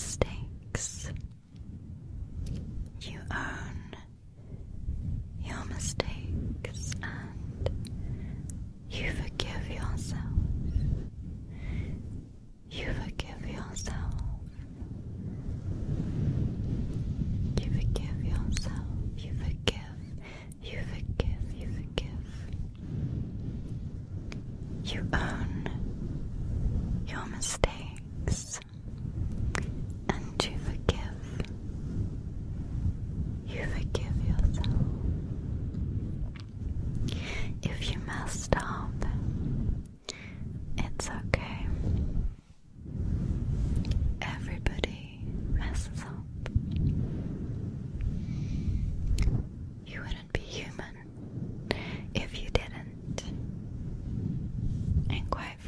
mistakes. You own your mistakes and you forgive yourself. You forgive yourself. You forgive yourself. You forgive. You forgive. You forgive. You own your mistakes. and quiet.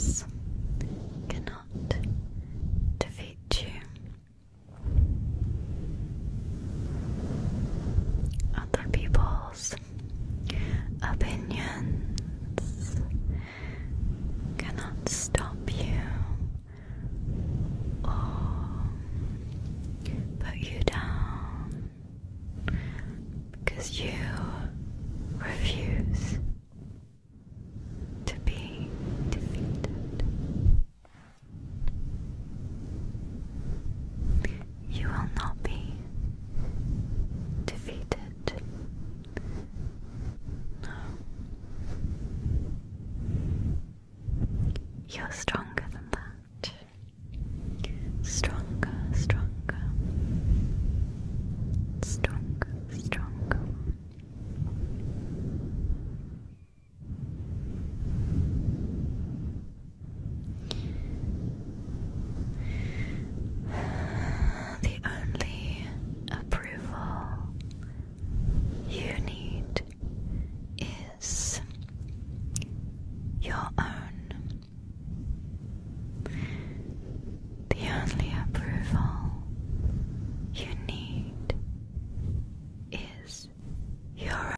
Cheers. You're